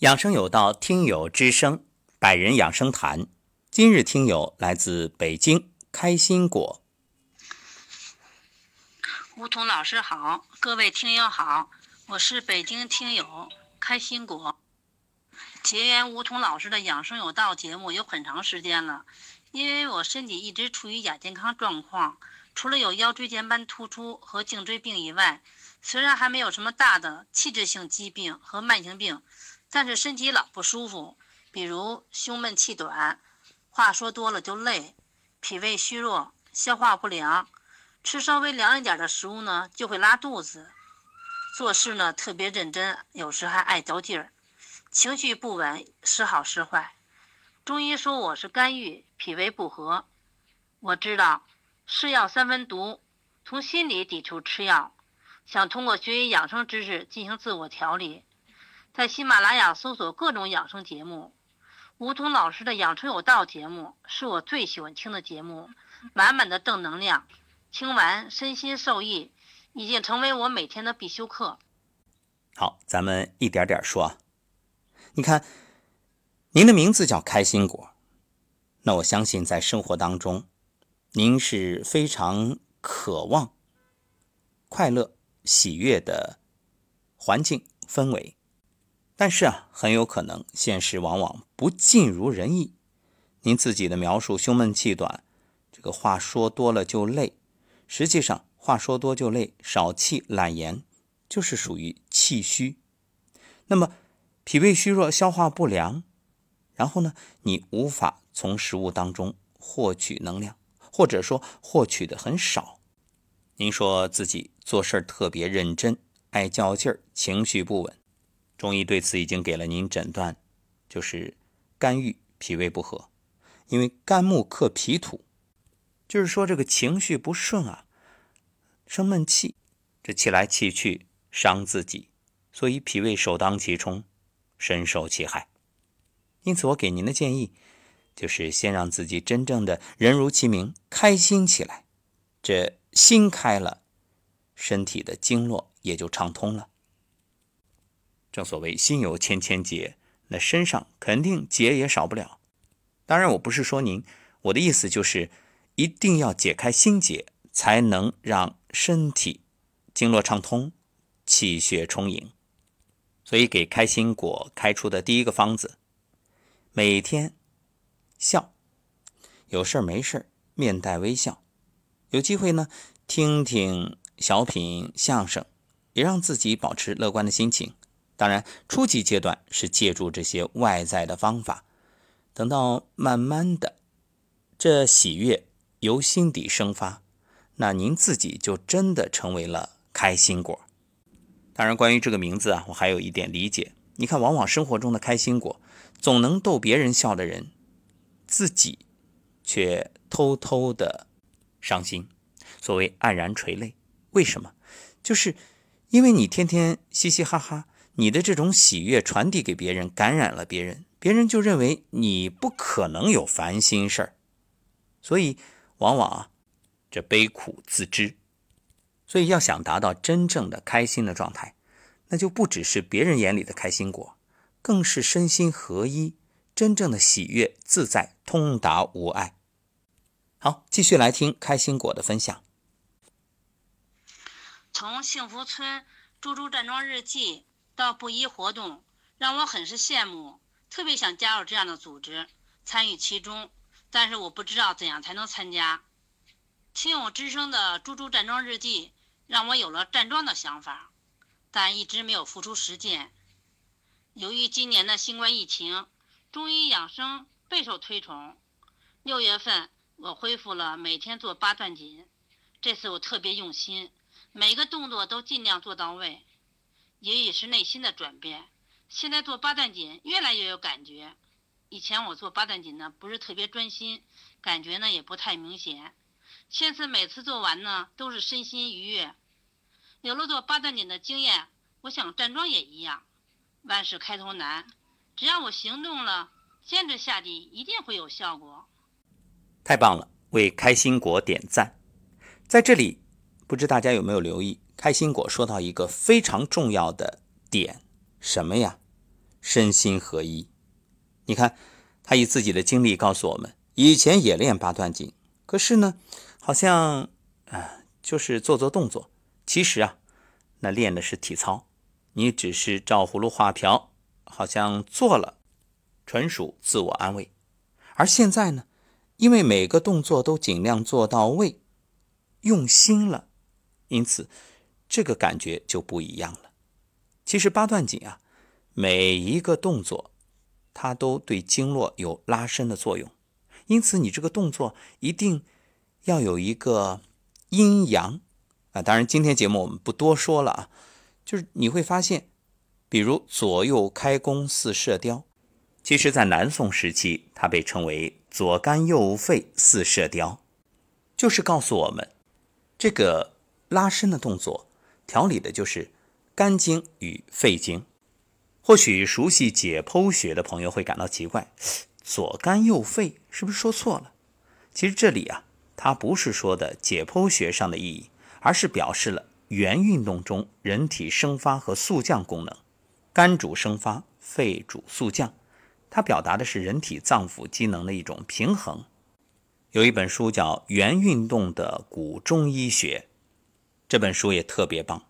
养生有道，听友之声，百人养生谈。今日听友来自北京，开心果。吴桐老师好，各位听友好，我是北京听友开心果。结缘吴桐老师的养生有道节目有很长时间了，因为我身体一直处于亚健康状况，除了有腰椎间盘突出和颈椎病以外，虽然还没有什么大的器质性疾病和慢性病。但是身体老不舒服，比如胸闷气短，话说多了就累，脾胃虚弱，消化不良，吃稍微凉一点的食物呢就会拉肚子，做事呢特别认真，有时还爱较劲儿，情绪不稳，时好时坏。中医说我是肝郁，脾胃不和。我知道是药三分毒，从心理抵触吃药，想通过学习养生知识进行自我调理。在喜马拉雅搜索各种养生节目，吴桐老师的《养生有道》节目是我最喜欢听的节目，满满的正能量，听完身心受益，已经成为我每天的必修课。好，咱们一点点说。你看，您的名字叫开心果，那我相信在生活当中，您是非常渴望快乐、喜悦的环境氛围。但是啊，很有可能现实往往不尽如人意。您自己的描述，胸闷气短，这个话说多了就累。实际上，话说多就累，少气懒言，就是属于气虚。那么，脾胃虚弱，消化不良，然后呢，你无法从食物当中获取能量，或者说获取的很少。您说自己做事特别认真，爱较劲儿，情绪不稳。中医对此已经给了您诊断，就是肝郁脾胃不和，因为肝木克脾土，就是说这个情绪不顺啊，生闷气，这气来气去伤自己，所以脾胃首当其冲，深受其害。因此，我给您的建议就是先让自己真正的人如其名，开心起来，这心开了，身体的经络也就畅通了。正所谓心有千千结，那身上肯定结也少不了。当然，我不是说您，我的意思就是一定要解开心结，才能让身体经络畅通，气血充盈。所以，给开心果开出的第一个方子，每天笑，有事没事面带微笑，有机会呢听听小品相声，也让自己保持乐观的心情。当然，初级阶段是借助这些外在的方法，等到慢慢的，这喜悦由心底生发，那您自己就真的成为了开心果。当然，关于这个名字啊，我还有一点理解。你看，往往生活中的开心果，总能逗别人笑的人，自己却偷偷的伤心，所谓黯然垂泪。为什么？就是因为你天天嘻嘻哈哈。你的这种喜悦传递给别人，感染了别人，别人就认为你不可能有烦心事儿，所以往往啊，这悲苦自知。所以要想达到真正的开心的状态，那就不只是别人眼里的开心果，更是身心合一，真正的喜悦自在，通达无碍。好，继续来听开心果的分享。从幸福村猪猪站桩日记。到布衣活动，让我很是羡慕，特别想加入这样的组织，参与其中。但是我不知道怎样才能参加。听友之声的《猪猪站桩日记》让我有了站桩的想法，但一直没有付出实践。由于今年的新冠疫情，中医养生备受推崇。六月份我恢复了每天做八段锦，这次我特别用心，每个动作都尽量做到位。也也是内心的转变，现在做八段锦越来越有感觉。以前我做八段锦呢，不是特别专心，感觉呢也不太明显。现在每次做完呢，都是身心愉悦。有了做八段锦的经验，我想站桩也一样。万事开头难，只要我行动了，坚持下去，一定会有效果。太棒了，为开心果点赞。在这里，不知大家有没有留意？开心果说到一个非常重要的点，什么呀？身心合一。你看，他以自己的经历告诉我们，以前也练八段锦，可是呢，好像啊，就是做做动作。其实啊，那练的是体操，你只是照葫芦画瓢，好像做了，纯属自我安慰。而现在呢，因为每个动作都尽量做到位，用心了，因此这个感觉就不一样了。其实八段锦啊，每一个动作。它都对经络有拉伸的作用，因此你这个动作一定要有一个阴阳啊。当然，今天节目我们不多说了啊，就是你会发现，比如左右开弓似射雕，其实在南宋时期，它被称为左肝右肺似射雕，就是告诉我们，这个拉伸的动作调理的就是肝经与肺经。或许熟悉解剖学的朋友会感到奇怪，左肝右肺是不是说错了？其实这里啊，它不是说的解剖学上的意义，而是表示了元运动中人体生发和速降功能。肝主生发，肺主速降，它表达的是人体脏腑机能的一种平衡。有一本书叫《元运动的古中医学》，这本书也特别棒。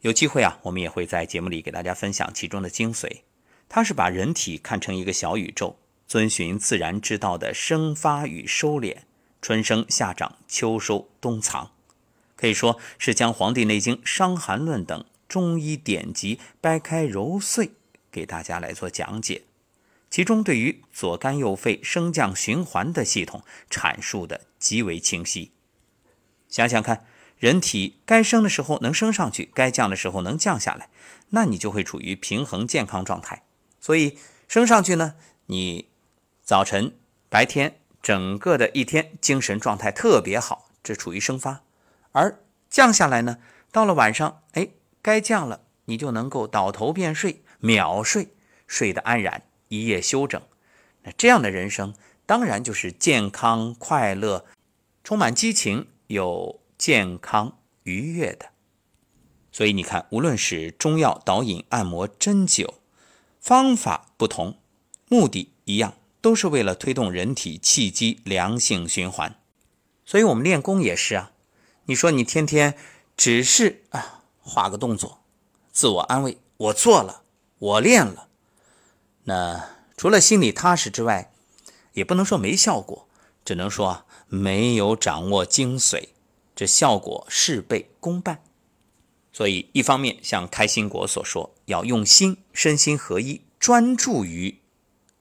有机会啊，我们也会在节目里给大家分享其中的精髓。它是把人体看成一个小宇宙，遵循自然之道的生发与收敛，春生夏长秋收冬藏，可以说是将《黄帝内经》《伤寒论》等中医典籍掰开揉碎，给大家来做讲解。其中对于左肝右肺升降循环的系统阐述的极为清晰。想想看。人体该升的时候能升上去，该降的时候能降下来，那你就会处于平衡健康状态。所以升上去呢，你早晨、白天整个的一天精神状态特别好，这处于生发；而降下来呢，到了晚上，哎，该降了，你就能够倒头便睡，秒睡，睡得安然，一夜休整。那这样的人生，当然就是健康、快乐、充满激情，有。健康愉悦的，所以你看，无论是中药、导引、按摩、针灸，方法不同，目的一样，都是为了推动人体气机良性循环。所以我们练功也是啊，你说你天天只是啊画个动作，自我安慰，我做了，我练了，那除了心里踏实之外，也不能说没效果，只能说没有掌握精髓。这效果事倍功半，所以一方面像开心果所说，要用心，身心合一，专注于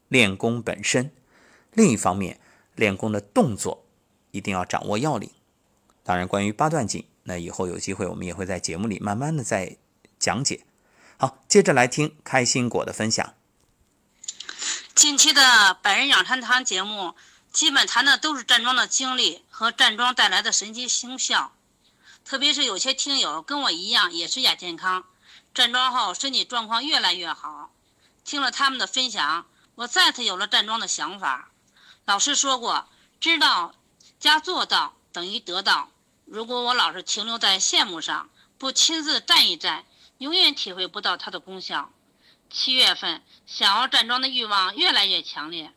练功本身；另一方面，练功的动作一定要掌握要领。当然，关于八段锦，那以后有机会我们也会在节目里慢慢的再讲解。好，接着来听开心果的分享。近期的百人养生堂节目。基本谈的都是站桩的经历和站桩带来的神奇功效，特别是有些听友跟我一样也是亚健康，站桩后身体状况越来越好。听了他们的分享，我再次有了站桩的想法。老师说过，知道加做到等于得到。如果我老是停留在羡慕上，不亲自站一站，永远体会不到它的功效。七月份想要站桩的欲望越来越强烈。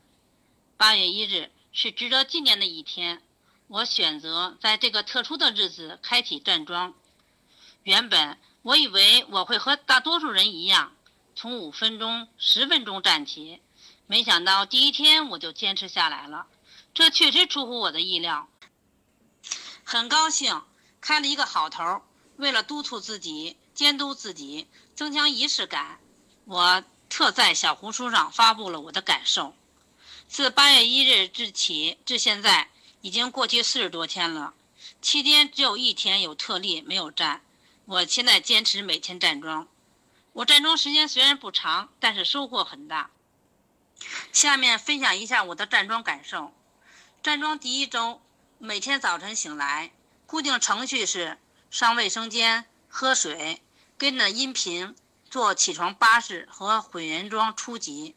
八月一日。是值得纪念的一天，我选择在这个特殊的日子开启站桩。原本我以为我会和大多数人一样，从五分钟、十分钟站起，没想到第一天我就坚持下来了，这确实出乎我的意料。很高兴开了一个好头，为了督促自己、监督自己、增强仪式感，我特在小红书上发布了我的感受。自八月一日至起至现在，已经过去四十多天了。期间只有一天有特例没有站。我现在坚持每天站桩。我站桩时间虽然不长，但是收获很大。下面分享一下我的站桩感受。站桩第一周，每天早晨醒来，固定程序是上卫生间、喝水，跟着音频做起床巴士和混元桩初级。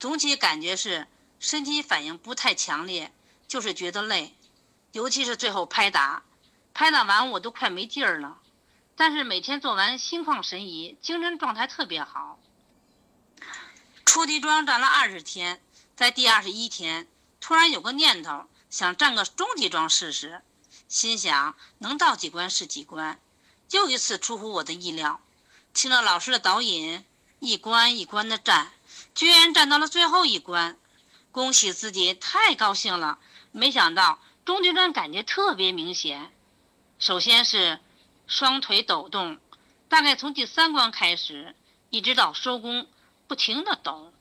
总体感觉是。身体反应不太强烈，就是觉得累，尤其是最后拍打，拍打完我都快没劲儿了。但是每天做完心旷神怡，精神状态特别好。高级桩站了二十天，在第二十一天，突然有个念头，想站个中级桩试试。心想能到几关是几关。又一次出乎我的意料，听了老师的导引，一关一关的站，居然站到了最后一关。恭喜自己，太高兴了！没想到中间段感觉特别明显。首先是双腿抖动，大概从第三关开始，一直到收工。不停的抖，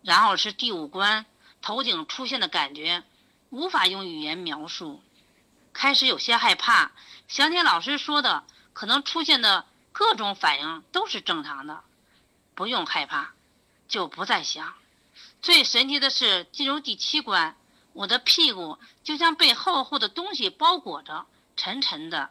然后是第五关，头顶出现的感觉，无法用语言描述。开始有些害怕，想起老师说的，可能出现的各种反应都是正常的，不用害怕，就不再想。最神奇的是进入第七关，我的屁股就像被厚厚的东西包裹着，沉沉的，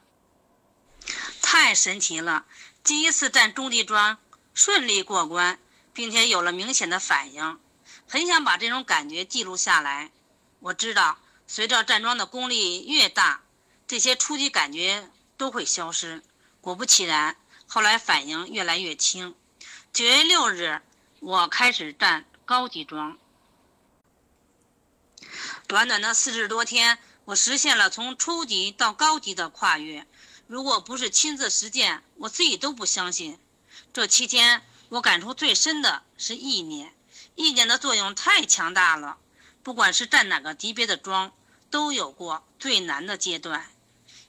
太神奇了！第一次站中地桩，顺利过关。并且有了明显的反应，很想把这种感觉记录下来。我知道，随着站桩的功力越大，这些初级感觉都会消失。果不其然，后来反应越来越轻。九月六日，我开始站高级桩。短短的四十多天，我实现了从初级到高级的跨越。如果不是亲自实践，我自己都不相信。这期间，我感触最深的是意念，意念的作用太强大了。不管是站哪个级别的桩，都有过最难的阶段。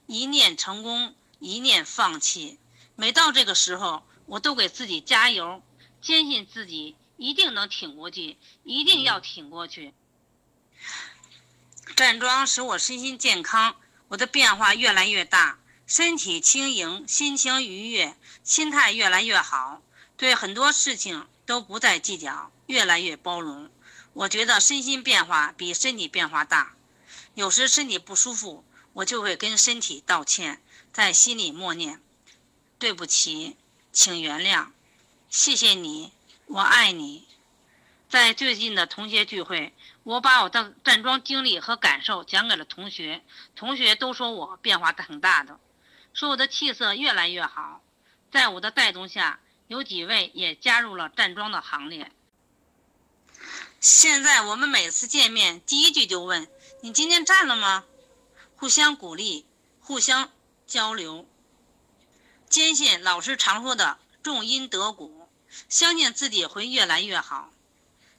一念成功，一念放弃。每到这个时候，我都给自己加油，坚信自己一定能挺过去，一定要挺过去。站桩使我身心健康，我的变化越来越大，身体轻盈，心情愉悦，心态越来越好。对很多事情都不再计较，越来越包容。我觉得身心变化比身体变化大。有时身体不舒服，我就会跟身体道歉，在心里默念：“对不起，请原谅，谢谢你，我爱你。”在最近的同学聚会，我把我的站桩经历和感受讲给了同学，同学都说我变化挺大的，说我的气色越来越好。在我的带动下。有几位也加入了站桩的行列。现在我们每次见面，第一句就问：“你今天站了吗？”互相鼓励，互相交流。坚信老师常说的“重因得果”，相信自己会越来越好。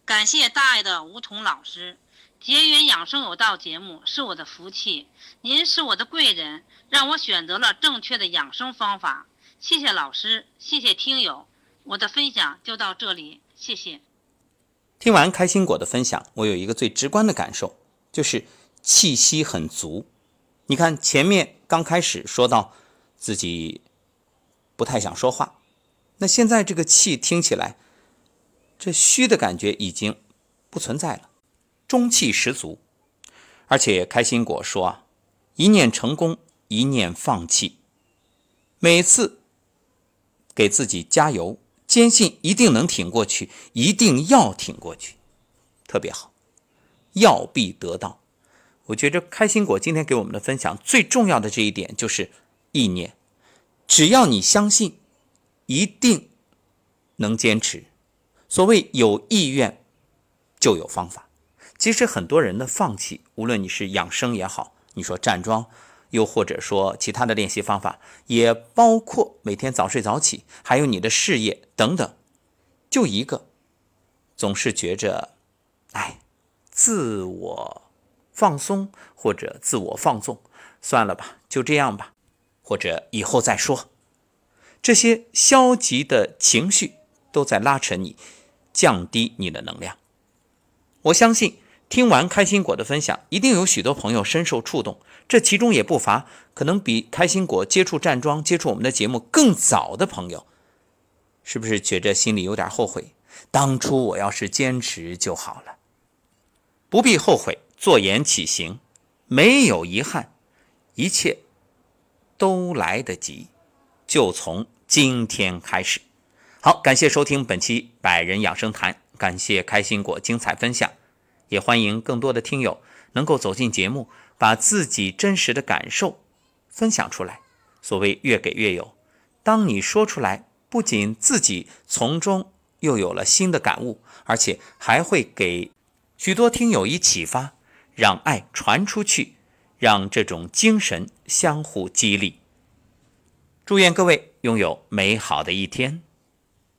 感谢大爱的吴桐老师，《结缘养生有道》节目是我的福气，您是我的贵人，让我选择了正确的养生方法。谢谢老师，谢谢听友，我的分享就到这里，谢谢。听完开心果的分享，我有一个最直观的感受，就是气息很足。你看前面刚开始说到自己不太想说话，那现在这个气听起来，这虚的感觉已经不存在了，中气十足。而且开心果说啊，一念成功，一念放弃，每次。给自己加油，坚信一定能挺过去，一定要挺过去，特别好，要必得到。我觉着开心果今天给我们的分享最重要的这一点就是意念，只要你相信，一定能坚持。所谓有意愿，就有方法。其实很多人的放弃，无论你是养生也好，你说站桩。又或者说其他的练习方法，也包括每天早睡早起，还有你的事业等等。就一个，总是觉着，哎，自我放松或者自我放纵，算了吧，就这样吧，或者以后再说。这些消极的情绪都在拉扯你，降低你的能量。我相信。听完开心果的分享，一定有许多朋友深受触动。这其中也不乏可能比开心果接触站桩、接触我们的节目更早的朋友，是不是觉着心里有点后悔？当初我要是坚持就好了。不必后悔，坐言起行，没有遗憾，一切都来得及，就从今天开始。好感谢收听本期百人养生谈感谢开心果精彩分享。也欢迎更多的听友能够走进节目把自己真实的感受分享出来。所谓越给越有当你说出来不仅自己从中又有了新的感悟而且还会给许多听友以启发让爱传出去让这种精神相互激励。祝愿各位拥有美好的一天。